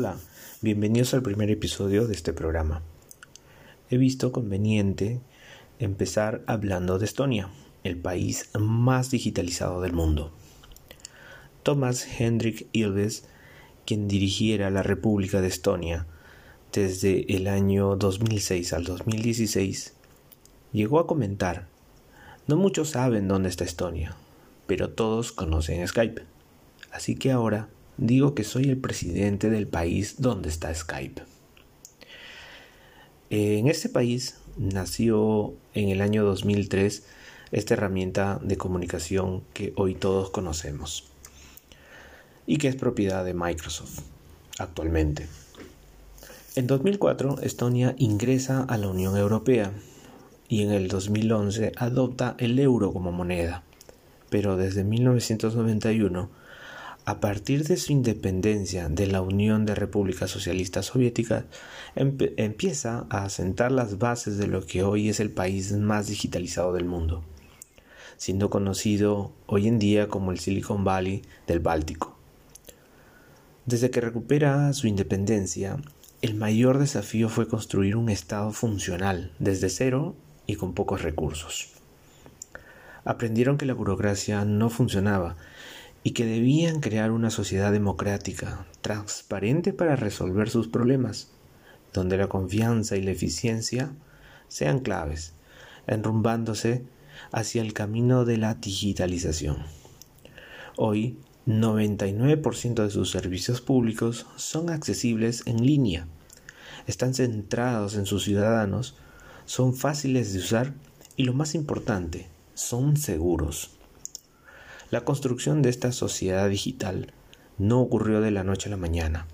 Hola, bienvenidos al primer episodio de este programa. He visto conveniente empezar hablando de Estonia, el país más digitalizado del mundo. Thomas Hendrik Ilves, quien dirigiera la República de Estonia desde el año 2006 al 2016, llegó a comentar, no muchos saben dónde está Estonia, pero todos conocen Skype. Así que ahora digo que soy el presidente del país donde está Skype. En este país nació en el año 2003 esta herramienta de comunicación que hoy todos conocemos y que es propiedad de Microsoft actualmente. En 2004 Estonia ingresa a la Unión Europea y en el 2011 adopta el euro como moneda, pero desde 1991 a partir de su independencia de la Unión de Repúblicas Socialistas Soviéticas, empieza a asentar las bases de lo que hoy es el país más digitalizado del mundo, siendo conocido hoy en día como el Silicon Valley del Báltico. Desde que recupera su independencia, el mayor desafío fue construir un Estado funcional desde cero y con pocos recursos. Aprendieron que la burocracia no funcionaba y que debían crear una sociedad democrática, transparente para resolver sus problemas, donde la confianza y la eficiencia sean claves, enrumbándose hacia el camino de la digitalización. Hoy, 99% de sus servicios públicos son accesibles en línea, están centrados en sus ciudadanos, son fáciles de usar y lo más importante, son seguros. La construcción de esta sociedad digital no ocurrió de la noche a la mañana.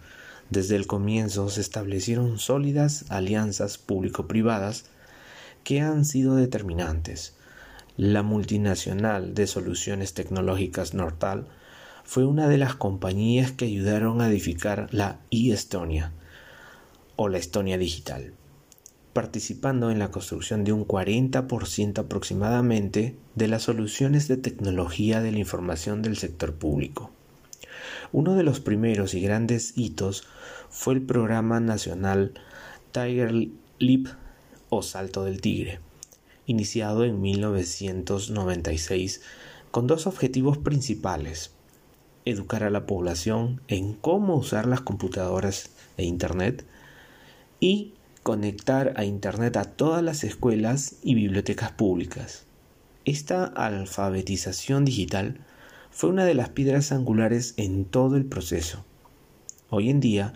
Desde el comienzo se establecieron sólidas alianzas público-privadas que han sido determinantes. La multinacional de soluciones tecnológicas Nortal fue una de las compañías que ayudaron a edificar la e-Estonia o la Estonia digital participando en la construcción de un 40% aproximadamente de las soluciones de tecnología de la información del sector público. Uno de los primeros y grandes hitos fue el programa nacional Tiger Leap o Salto del Tigre, iniciado en 1996 con dos objetivos principales, educar a la población en cómo usar las computadoras e Internet y conectar a Internet a todas las escuelas y bibliotecas públicas. Esta alfabetización digital fue una de las piedras angulares en todo el proceso. Hoy en día,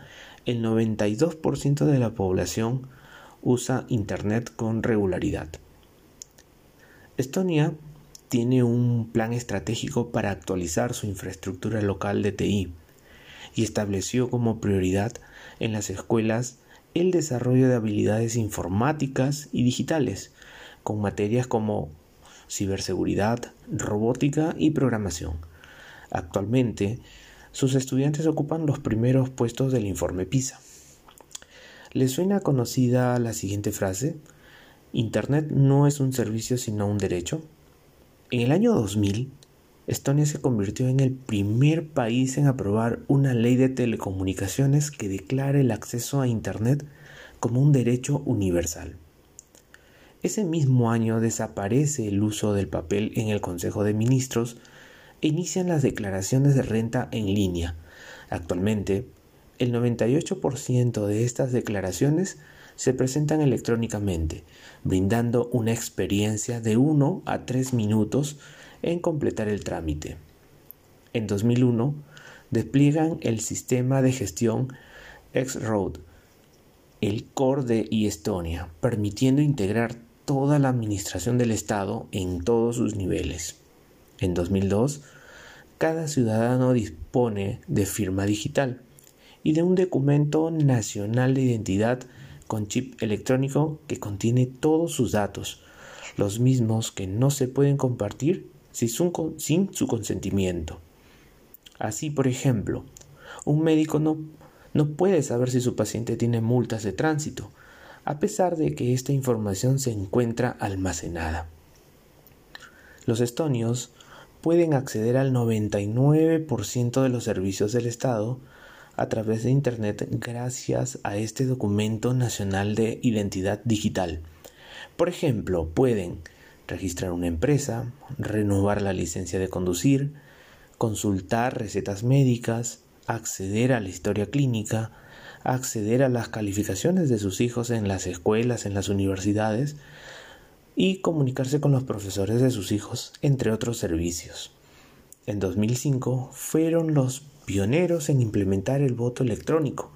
el 92% de la población usa Internet con regularidad. Estonia tiene un plan estratégico para actualizar su infraestructura local de TI y estableció como prioridad en las escuelas el desarrollo de habilidades informáticas y digitales, con materias como ciberseguridad, robótica y programación. Actualmente, sus estudiantes ocupan los primeros puestos del informe PISA. ¿Les suena conocida la siguiente frase? Internet no es un servicio sino un derecho. En el año 2000, Estonia se convirtió en el primer país en aprobar una ley de telecomunicaciones que declara el acceso a Internet como un derecho universal. Ese mismo año desaparece el uso del papel en el Consejo de Ministros e inician las declaraciones de renta en línea. Actualmente, el 98% de estas declaraciones se presentan electrónicamente, brindando una experiencia de 1 a 3 minutos en completar el trámite. En 2001, despliegan el sistema de gestión X-Road, el core de estonia permitiendo integrar toda la administración del Estado en todos sus niveles. En 2002, cada ciudadano dispone de firma digital y de un documento nacional de identidad con chip electrónico que contiene todos sus datos, los mismos que no se pueden compartir sin su consentimiento. Así, por ejemplo, un médico no, no puede saber si su paciente tiene multas de tránsito, a pesar de que esta información se encuentra almacenada. Los estonios pueden acceder al 99% de los servicios del Estado a través de Internet gracias a este documento nacional de identidad digital. Por ejemplo, pueden registrar una empresa, renovar la licencia de conducir, consultar recetas médicas, acceder a la historia clínica, acceder a las calificaciones de sus hijos en las escuelas, en las universidades y comunicarse con los profesores de sus hijos, entre otros servicios. En 2005 fueron los pioneros en implementar el voto electrónico.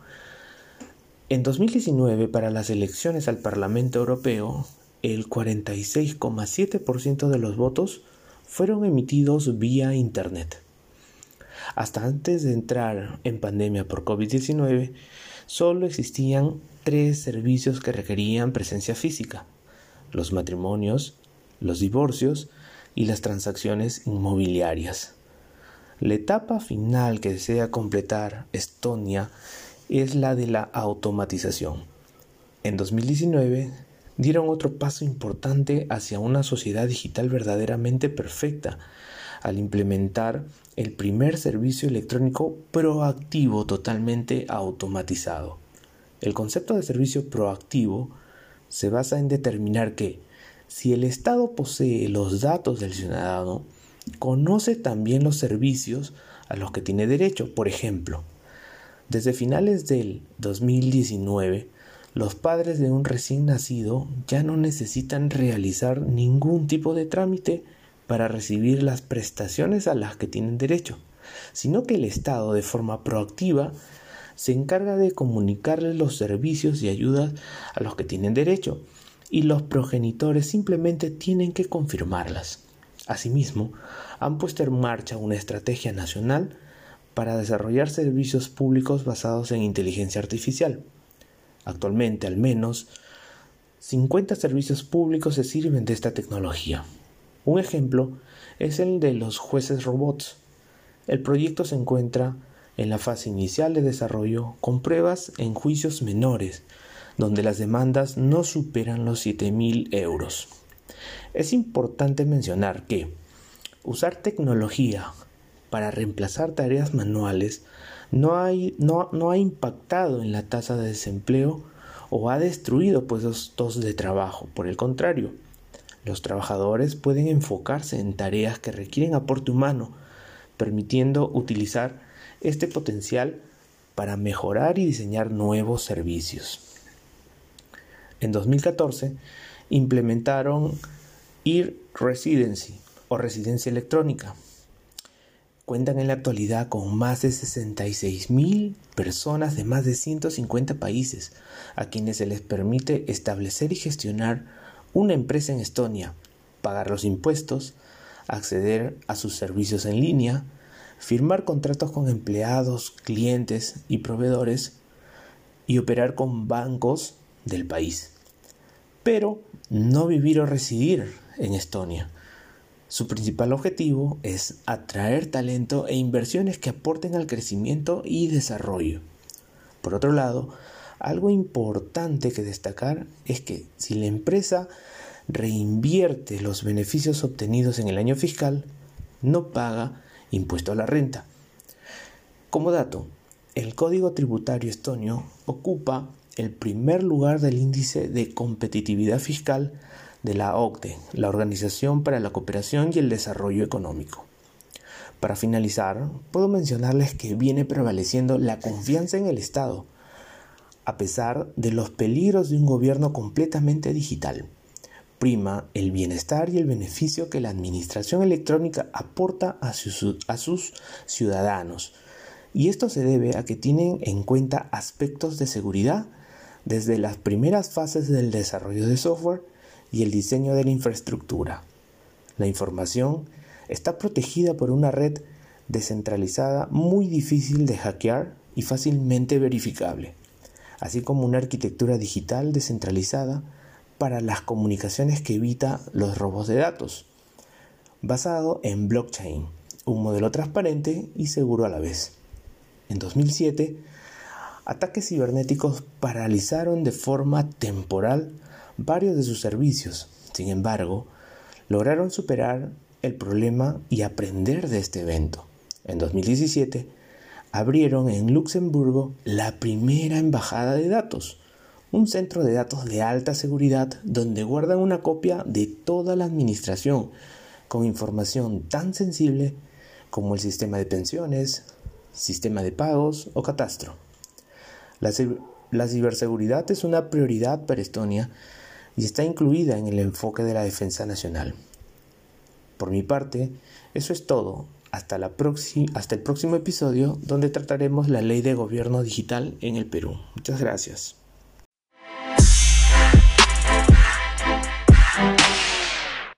En 2019, para las elecciones al Parlamento Europeo, el 46,7% de los votos fueron emitidos vía Internet. Hasta antes de entrar en pandemia por COVID-19, solo existían tres servicios que requerían presencia física, los matrimonios, los divorcios y las transacciones inmobiliarias. La etapa final que desea completar Estonia es la de la automatización. En 2019 dieron otro paso importante hacia una sociedad digital verdaderamente perfecta al implementar el primer servicio electrónico proactivo totalmente automatizado. El concepto de servicio proactivo se basa en determinar que si el Estado posee los datos del ciudadano, conoce también los servicios a los que tiene derecho. Por ejemplo, desde finales del 2019, los padres de un recién nacido ya no necesitan realizar ningún tipo de trámite para recibir las prestaciones a las que tienen derecho, sino que el Estado de forma proactiva se encarga de comunicarles los servicios y ayudas a los que tienen derecho, y los progenitores simplemente tienen que confirmarlas. Asimismo, han puesto en marcha una estrategia nacional para desarrollar servicios públicos basados en inteligencia artificial. Actualmente, al menos, 50 servicios públicos se sirven de esta tecnología. Un ejemplo es el de los jueces robots. El proyecto se encuentra en la fase inicial de desarrollo con pruebas en juicios menores, donde las demandas no superan los 7.000 euros. Es importante mencionar que usar tecnología para reemplazar tareas manuales no, ha impactado en la tasa de desempleo o ha destruido puestos de trabajo. Por el contrario, los trabajadores pueden enfocarse en tareas que requieren aporte humano, permitiendo utilizar este potencial para mejorar y diseñar nuevos servicios. En 2014 implementaron e-residency o residencia electrónica. Cuentan en la actualidad con más de 66.000 personas de más de 150 países, a quienes se les permite establecer y gestionar una empresa en Estonia, pagar los impuestos, acceder a sus servicios en línea, firmar contratos con empleados, clientes y proveedores y operar con bancos del país. Pero no vivir o residir en Estonia. Su principal objetivo es atraer talento e inversiones que aporten al crecimiento y desarrollo. Por otro lado, algo importante que destacar es que si la empresa reinvierte los beneficios obtenidos en el año fiscal, no paga impuesto a la renta. Como dato, el Código Tributario Estonio ocupa el primer lugar del índice de competitividad fiscal de la OCDE, la Organización para la Cooperación y el Desarrollo Económico. Para finalizar, puedo mencionarles que viene prevaleciendo la confianza en el Estado, a pesar de los peligros de un gobierno completamente digital. Prima el bienestar y el beneficio que la administración electrónica aporta a sus, a sus ciudadanos. Y esto se debe a que tienen en cuenta aspectos de seguridad desde las primeras fases del desarrollo de software y el diseño de la infraestructura. La información está protegida por una red descentralizada muy difícil de hackear y fácilmente verificable así como una arquitectura digital descentralizada para las comunicaciones que evita los robos de datos, basado en blockchain, un modelo transparente y seguro a la vez. En 2007, ataques cibernéticos paralizaron de forma temporal varios de sus servicios. Sin embargo, lograron superar el problema y aprender de este evento. En 2017, abrieron en Luxemburgo la primera embajada de datos, un centro de datos de alta seguridad donde guardan una copia de toda la administración con información tan sensible como el sistema de pensiones, sistema de pagos o catastro. La, la ciberseguridad es una prioridad para Estonia y está incluida en el enfoque de la defensa nacional. Por mi parte, eso es todo. Hasta, la hasta el próximo episodio donde trataremos la ley de gobierno digital en el Perú. Muchas gracias.